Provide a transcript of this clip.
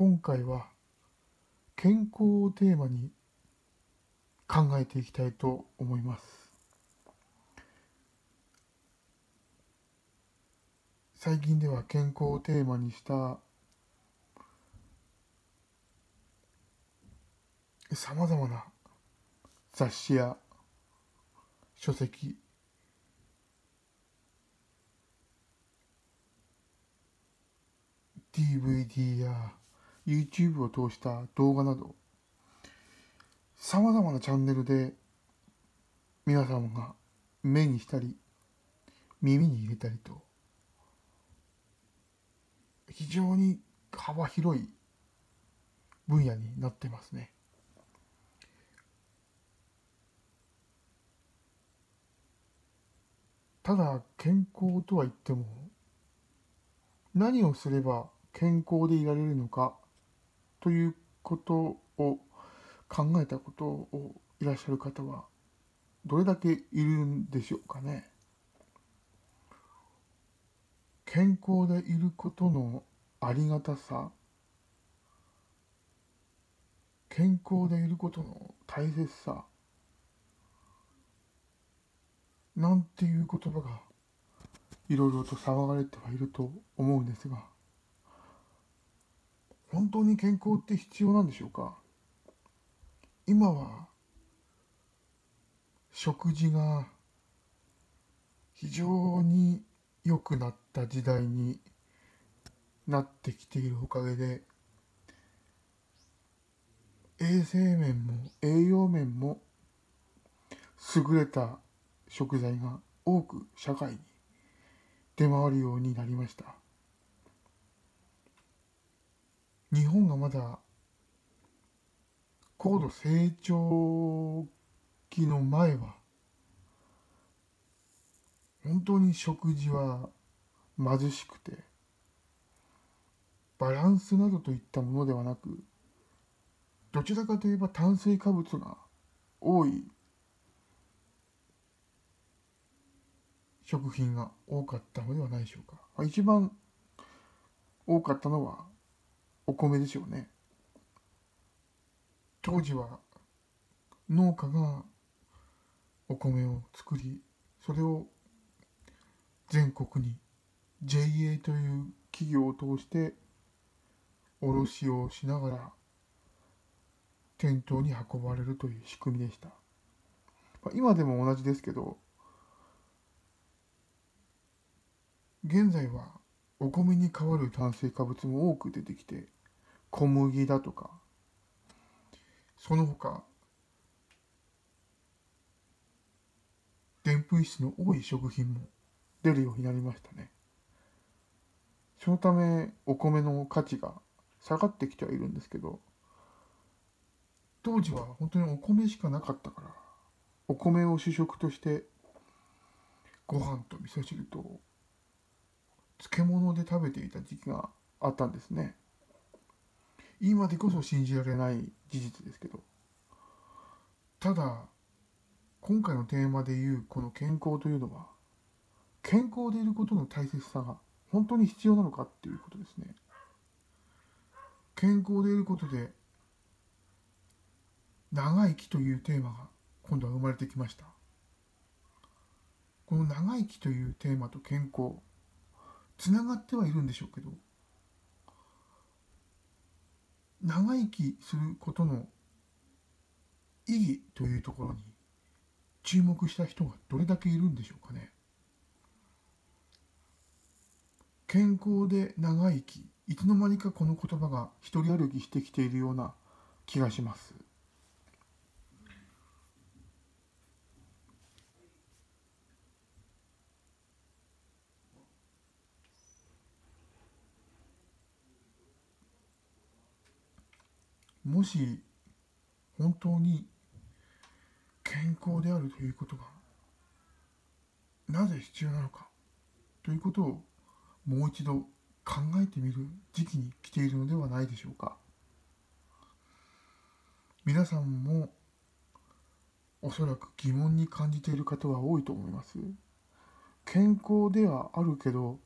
今回は健康をテーマに考えていきたいと思います。最近では健康をテーマにしたさまざまな雑誌や書籍 DVD や YouTube を通した動画などさまざまなチャンネルで皆様が目にしたり耳に入れたりと非常に幅広い分野になってますね。ただ健康とは言っても何をすれば健康でいられるのかということを考えたことをいらっしゃる方はどれだけいるんでしょうかね。健康でいることのありがたさ。健康でいることの大切さ。なんていう言葉がいろいろと騒がれてはいると思うんですが。本当に健康って必要なんでしょうか？今は食事が非常に良くなった時代になってきているおかげで衛生面も栄養面も優れた食材が多く社会に出回るようになりました。日本がまだ高度成長期の前は本当に食事は貧しくてバランスなどといったものではなくどちらかといえば炭水化物が多い食品が多かったのではないでしょうか。一番多かったのはお米でしょうね。当時は農家がお米を作りそれを全国に JA という企業を通して卸をしながら店頭に運ばれるという仕組みでした。今でも同じですけど現在はお米に代わる炭水化物も多く出てきて小麦だとか。その他でんぷん質の多い食品も出るようになりましたね。そのためお米の価値が下がってきてはいるんですけど当時は本当にお米しかなかったからお米を主食としてご飯と味噌汁と漬物で食べていた時期があったんですね。今でこそ信じられない事実ですけどただ今回のテーマでいうこの健康というのは健康でいることの大切さが本当に必要なのかっていうことですね。健康でいることで長生きというテーマが今度は生まれてきました。この長生きというテーマと健康つながってはいるんでしょうけど長生きすることの意義というところに注目した人がどれだけいるんでしょうかね。健康で長生きいつの間にかこの言葉が一人歩きしてきているような気がします。もし本当に健康であるということがなぜ必要なのかということをもう一度考えてみる時期に来ているのではないでしょうか。皆さんもおそらく疑問に感じている方は多いと思います。健康ではあるけど